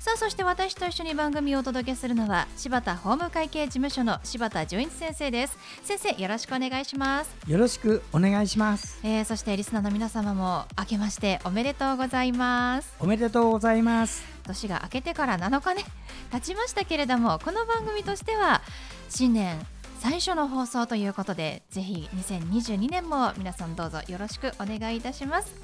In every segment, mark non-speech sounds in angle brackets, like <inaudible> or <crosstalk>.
さあそして私と一緒に番組をお届けするのは柴田法務会計事務所の柴田純一先生です。先生よろしくお願いします。よろしくお願いします。えー、そしてリスナーの皆様も明けましておめでとうございます。おめでとうございます。年が明けてから7日ね経ちましたけれどもこの番組としては新年最初の放送ということでぜひ2022年も皆さんどうぞよろしくお願いいたします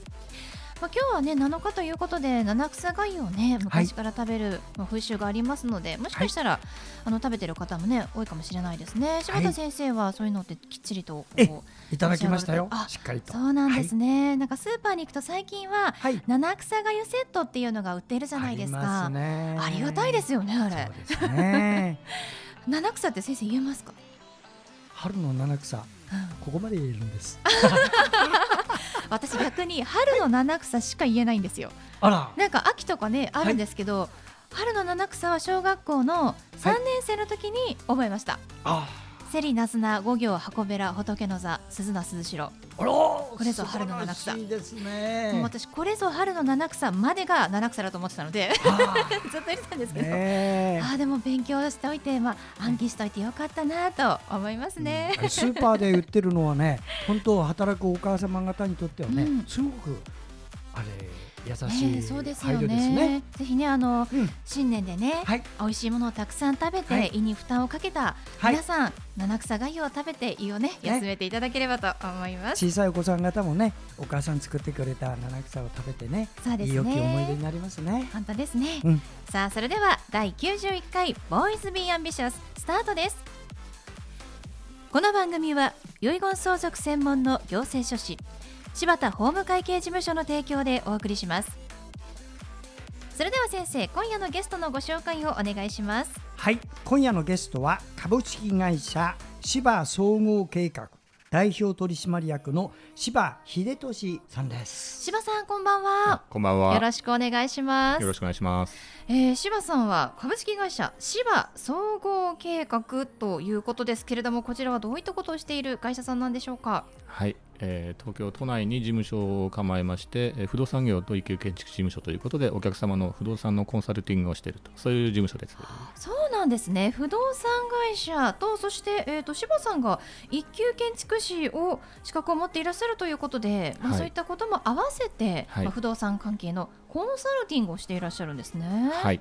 まあ、今日はね7日ということで七草がゆをね昔から食べる、まあ、風習がありますのでもしかしたら、はい、あの食べてる方もね多いかもしれないですね。柴田先生はそういうのってきっちりとこういただきましたよ。しっかりと。そうなんですね、はい、なんかスーパーに行くと最近は、はい、七草がゆセットっていうのが売ってるじゃないですか。ありがたいですよねあれ。ね。<laughs> 七草って先生言えますか？春の七草、うん、ここまで言えるんです <laughs> 私逆に春の七草しか言えないんですよ。あら。なんか秋とかねあるんですけど、はい、春の七草は小学校の3年生の時に覚えました、はい、セリナスナ五行箱べら仏の座鈴名鈴代。これぞ春の七草。ですね。もう私これぞ春の七草までが七草だと思ってたので <laughs> ずっと言ってたんですけど、ね、あでも勉強しておいてまあ暗記しておいてよかったなと思いますね、うん、スーパーで売ってるのはね本当働くお母様方にとってはね、うん、すごくあれ優しい、えー、そうですよね。ぜひねあの、うん、新年でね、はい、美味しいものをたくさん食べて、はい、胃に負担をかけた皆さん、はい、七草がゆを食べて胃をね休めていただければと思います。小さいお子さん方もねお母さん作ってくれた七草を食べてね、そうですね。良き思い出になりますね。本当ですね。うん、さあそれでは第91回ボーイズビーアンビシャススタートです。この番組は遺言相続専門の行政書士柴田法務会計事務所の提供でお送りします。それでは先生今夜のゲストのご紹介をお願いします。はい今夜のゲストは株式会社芝総合計画代表取締役の柴秀俊さんです。柴さんこんばんは。こんばんは。よろしくお願いします。よろしくお願いします。えー、柴さんは株式会社芝総合計画ということですけれどもこちらはどういったことをしている会社さんなんでしょうか？はいえー、東京都内に事務所を構えまして、えー、不動産業と一級建築事務所ということでお客様の不動産のコンサルティングをしているとそういう事務所です。そうなんですね。不動産会社とそして、えーと、柴さんが一級建築士を資格を持っていらっしゃるということで、まあ、そういったことも合わせて、はい、まあ、不動産関係のコンサルティングをしていらっしゃるんですね。はい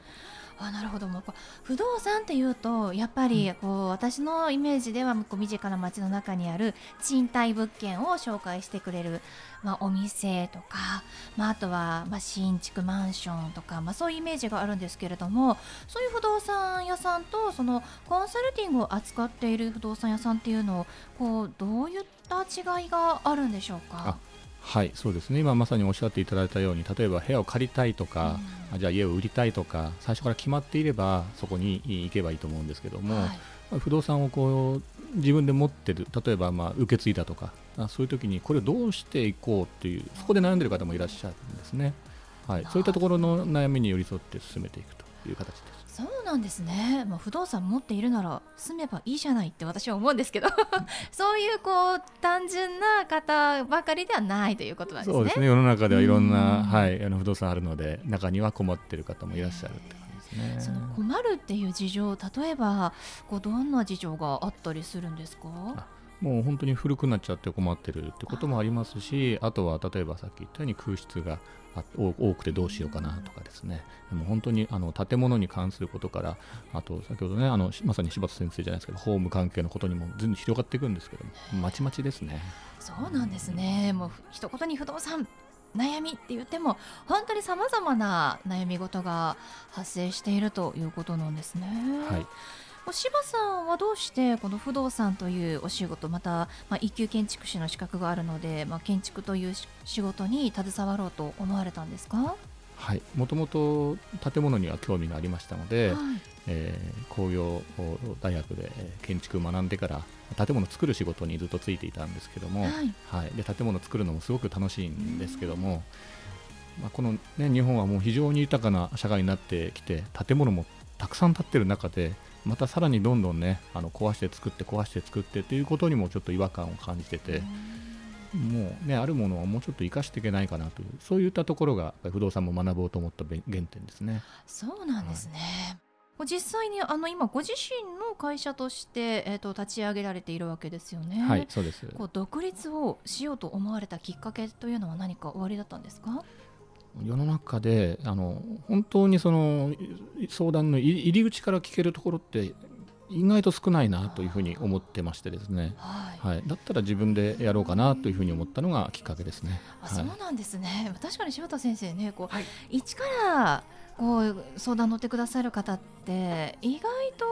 あなるほどもう不動産っていうとやっぱりこう、私のイメージではこう身近な街の中にある賃貸物件を紹介してくれる、まあ、お店とか、まあ、あとは、まあ、新築マンションとか、まあ、そういうイメージがあるんですけれどもそういう不動産屋さんとそのコンサルティングを扱っている不動産屋さんっていうのをこうどういった違いがあるんでしょうか？はいそうですね。今まさにおっしゃっていただいたように例えば部屋を借りたいとか、うん、じゃあ家を売りたいとか最初から決まっていればそこに行けばいいと思うんですけども、はい、不動産をこう自分で持ってる例えばまあ受け継いだとかそういう時にこれをどうしていこうっていうそこで悩んでる方もいらっしゃるんですね、はい、そういったところの悩みに寄り添って進めていくという形です。そうなんですね、まあ、不動産持っているなら住めばいいじゃないって私は思うんですけど <laughs> そういうこう単純な方ばかりではないということなんですね。そうですね世の中ではいろんな、はい、あの不動産あるので中には困っている方もいらっしゃるって感じですね。その困るっていう事情例えばこうどんな事情があったりするんですか？もう本当に古くなっちゃって困ってるってこともありますしあとは例えばさっき言ったように空室が多くてどうしようかなとかですね。でも本当にあの建物に関することからあと先ほどねあのまさに柴田先生じゃないですけどホーム関係のことにも全然広がっていくんですけどもまちまちですね。そうなんですね。もう一言に不動産悩みって言っても本当にさまざまな悩み事が発生しているということなんですね。はい柴さんはどうしてこの不動産というお仕事また、まあ、一級建築士の資格があるので、まあ、建築という仕事に携わろうと思われたんですか？はい。もともと建物には興味がありましたので、はい。えー工業大学でえー建築を学んでから建物を作る仕事にずっとついていたんですけども、はい。はい、で建物を作るのもすごく楽しいんですけども、まあ、この、ね、日本はもう非常に豊かな社会になってきて建物もたくさん建ってる中でまたさらにどんどんねあの壊して作って壊して作ってということにもちょっと違和感を感じてて、もうねあるものをもうちょっと生かしていけないかなというそういったところが不動産も学ぼうと思ったべ原点ですね。そうなんですね。実際にあの今ご自身の会社として、えー、と立ち上げられているわけですよね。はいそうですこう独立をしようと思われたきっかけというのは何かおありだったんですか？世の中であの本当にそのい相談の入入り口から聞けるところって意外と少ないなというふうに思ってましてですね、はい。はい、だったら自分でやろうかなというふうに思ったのがきっかけですね。あ、はいそうなんですね。確かに柴田先生ね、こう、はい一からこう相談乗ってくださる方って意外と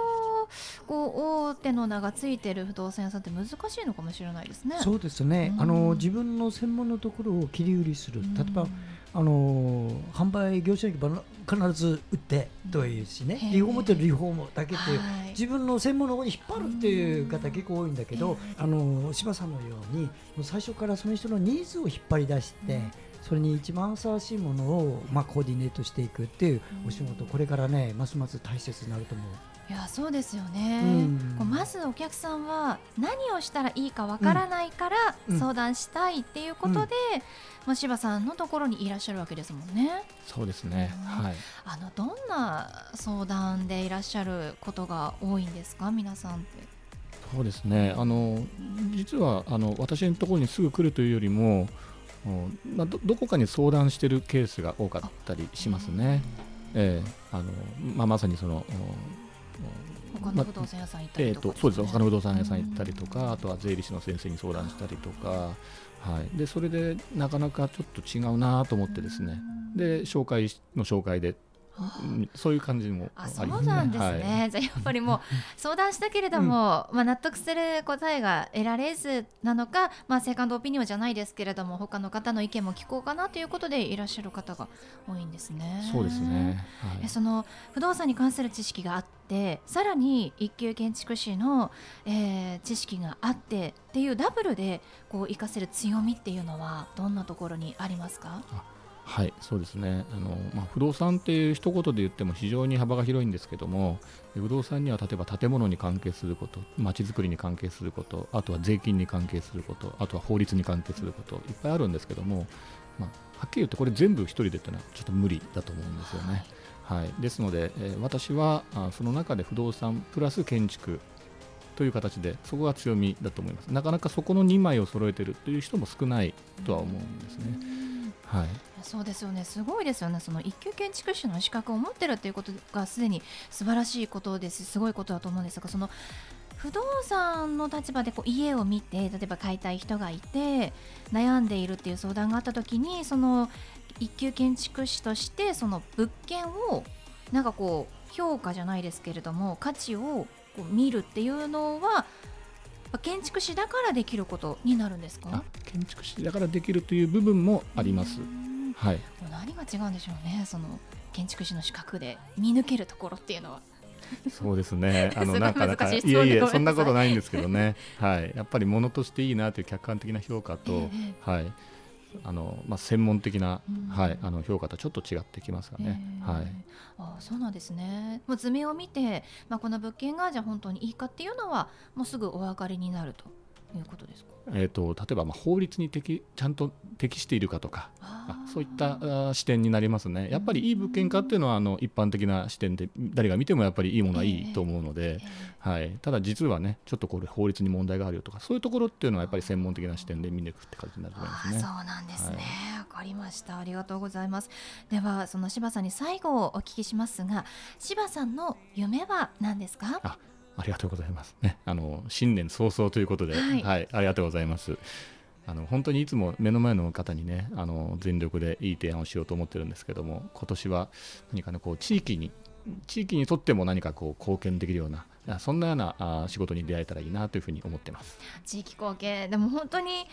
こう大手の名がついてる不動産屋さんって難しいのかもしれないですね。そうですね、うんあの自分の専門のところを切り売りする、うん例えばあの販売業者に必ず売ってというしね、リフォームとリフォームだけっていう、はい。自分の専門の方に引っ張るっていう方結構多いんだけど、えあの柴さんのように最初からその人のニーズを引っ張り出して、うん。それに一番ふさわしいものを、まあ、コーディネートしていくっていうお仕事、これからねますます大切になると思う。いやそうですよね、うん。こうまずお客さんは何をしたらいいかわからないからうん。相談したいっていうことで、うん。まあ、柴さんのところにいらっしゃるわけですもんね。そうですね、うん。はい、あのどんな相談でいらっしゃることが多いんですか？皆さんって。そうですね。あの実はあの私のところにすぐ来るというよりも、おまあ、どどこかに相談してるケースが多かったりしますね。ええ。あのまあ、まさにそのお他の不動産屋さん行ったえー、りとか、とそうです他の不動産屋さん行ったりとか、あとは税理士の先生に相談したりとか、はい、でそれでなかなかちょっと違うなと思ってですね、で紹介の紹介で、うんそういう感じもああそ。うなんですはい。ね、じゃあやっぱりもう <laughs> 相談したけれども、まあ、納得する答えが得られずなのか、まあ、セカンドオピニオンじゃないですけれども他の方の意見も聞こうかなということでいらっしゃる方が多いんですね。そうですね、はい。えその不動産に関する知識があってさらに一級建築士の、えー知識があってっていうダブルでこう活かせる強みっていうのはどんなところにありますか？はい、そうですねあの、まあ、不動産っていう一言で言っても非常に幅が広いんですけども不動産には例えば建物に関係することまちづくりに関係することあとは税金に関係することあとは法律に関係することいっぱいあるんですけども、まあ、はっきり言ってこれ全部一人でってのはちょっと無理だと思うんですよね。はい、ですので、えー私はあその中で不動産プラス建築という形でそこが強みだと思いますなかなかそこの2枚を揃えてるという人も少ないとは思うんですね。はい。そうですよね。すごいですよね。その一級建築士の資格を持ってるっていうことがすでに素晴らしいことです。すごいことだと思うんですがその不動産の立場でこう家を見て例えば買いたい人がいて悩んでいるっていう相談があった時にその一級建築士としてその物件をなんかこう評価じゃないですけれども価値をこう見るっていうのは建築士だからできることになるんですか？あ建築士だからできるという部分もあります。うんはい、何が違うんでしょうねその建築士の資格で見抜けるところっていうのは。そうですね。<laughs> あのなんかなんかいいえいえそんなことないんですけどね。はい、やっぱり物としていいなという客観的な評価と、ええはい、あのまあ専門的なうんはいあの評価とちょっと違ってきますかね。えーはい。あそうなんですね。もう図面を見て、まあ、この物件がじゃあ本当にいいかっていうのはもうすぐお分かりになるということですか？えっ、と例えばまあ法律に適ちゃんと適しているかとか。ああそういったあー視点になりますね。やっぱりいい物件かっていうのはあの一般的な視点で誰が見てもやっぱりいいものはいいと思うので、えはい、ただ実はねちょっとこれ法律に問題があるよとかそういうところっていうのはやっぱり専門的な視点で見抜くって感じになると思いますね。あそうなんですね。わ、かりました。ありがとうございます。ではその柴さんに最後お聞きしますが、柴さんの夢は何ですか？あありがとうございます。ね、あの新年早々ということで、はいはい、ありがとうございます。あの本当にいつも目の前の方にね、あの全力でいい提案をしようと思ってるんですけども、今年は何かねこう地域に地域にとっても何かこう貢献できるような。あそんなようなあ仕事に出会えたらいいなというふうに思ってます。地域貢献でも本当に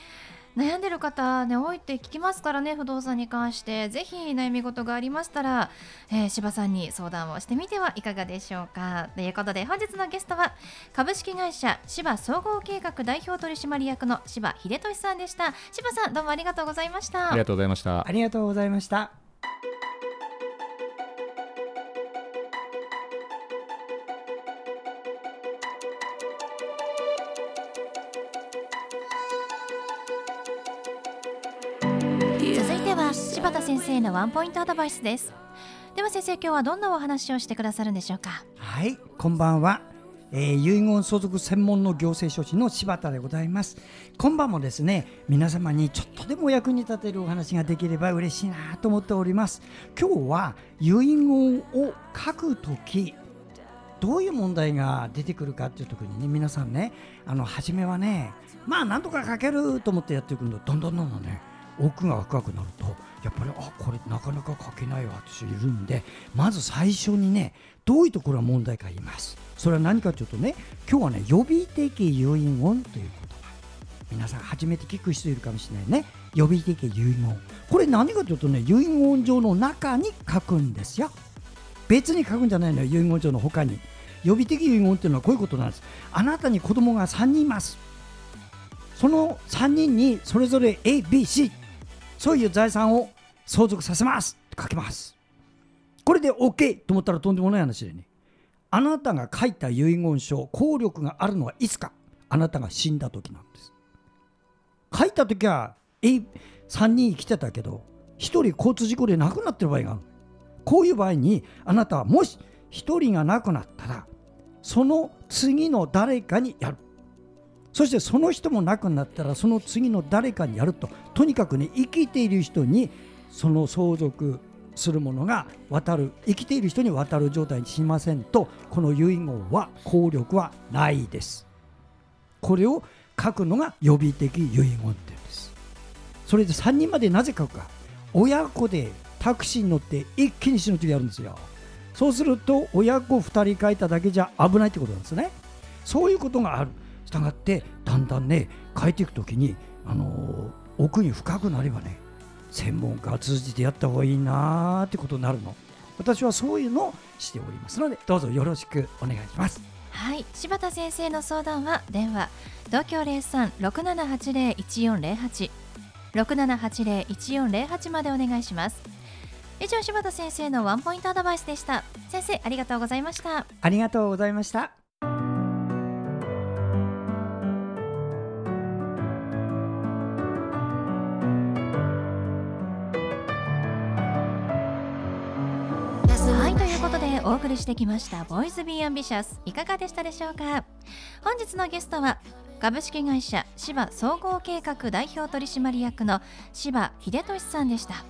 悩んでる方ね多いって聞きますからね不動産に関して。ぜひ悩み事がありましたら、えー、柴さんに相談をしてみてはいかがでしょうか。ということで本日のゲストは株式会社柴総合計画代表取締役の柴秀俊さんでした。柴さんどうもありがとうございましたありがとうございました。ありがとうございました。先生のワンポイントアドバイスです。では先生今日はどんなお話をしてくださるんでしょうか？はいこんばんは、えー、遺言相続専門の行政書士の柴田でございます。今晩もですね皆様にちょっとでも役に立てるお話ができれば嬉しいなと思っております。今日は遺言を書くときどういう問題が出てくるかっていう時にね皆さんねあの初めはねまあなんとか書けると思ってやっていくんだどんどんどんどんね奥が深くなるとやっぱりあこれなかなか書けないわっているんでまず最初にねどういうところが問題か言います。それは何かというとね今日はね予備的遺言という言葉皆さん初めて聞く人いるかもしれないね。予備的遺言。これ何かというとね遺言状の中に書くんですよ。別に書くんじゃないのよ遺言状の他に。予備的遺言っていうのはこういうことなんです。あなたに子供が3人います。その3人にそれぞれ ABC そういう財産を相続させますって書きます。これで OK と思ったらとんでもない話でね。あなたが書いた遺言書効力があるのはいつかあなたが死んだ時なんです。書いた時は3人生きてたけど1人交通事故で亡くなってる場合があるこういう場合にあなたはもし1人が亡くなったらその次の誰かにやる。そしてその人も亡くなったらその次の誰かにやると。とにかくね生きている人にその相続するものが渡る生きている人に渡る状態にしませんとこの遺言は効力はないです。これを書くのが予備的遺言っていうんです。それで3人までなぜ書くか。親子でタクシーに乗って一気に死ぬ時やるんですよ。そうすると親子2人書いただけじゃ危ないってことなんですね。そういうことがある。したがってだんだんね変えていく時に、あのー、奥に深くなればね専門家を通じてやった方がいいなーってことになるの。私はそういうのをしております。のでどうぞよろしくお願いします。はい。柴田先生の相談は電話東京0367801408 6780-1408までお願いします。以上柴田先生のワンポイントアドバイスでした。先生ありがとうございました。ありがとうございましたお送りしてきましたボーイズビーアンビシャスいかがでしたでしょうか？本日のゲストは株式会社芝総合計画代表取締役の芝秀俊さんでした。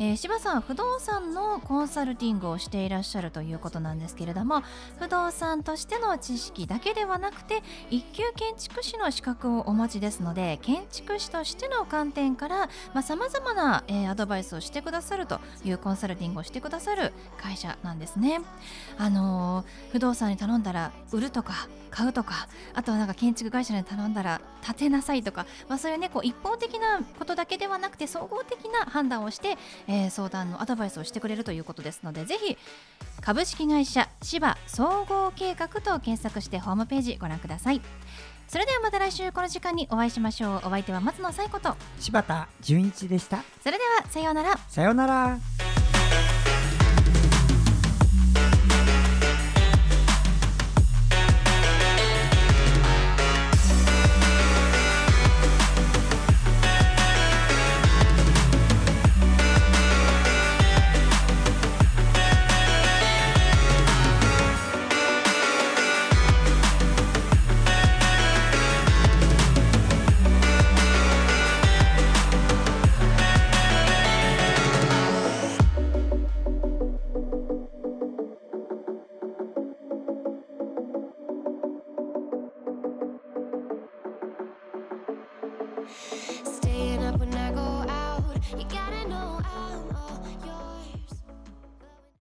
えー、柴さん不動産のコンサルティングをしていらっしゃるということなんですけれども不動産としての知識だけではなくて一級建築士の資格をお持ちですので建築士としての観点からさまざ、まな、えー、アドバイスをしてくださるというコンサルティングをしてくださる会社なんですね。あのー、不動産に頼んだら売るとか買うとかあとはなんか建築会社に頼んだら建てなさいとか、まあ、そういうねこう一方的なことだけではなくて総合的な判断をして、えー、相談のアドバイスをしてくれるということですのでぜひ株式会社芝総合計画と検索してホームページご覧ください。それではまた来週この時間にお会いしましょう。お相手は松野紗子と柴田純一でした。それではさようなら。さようなら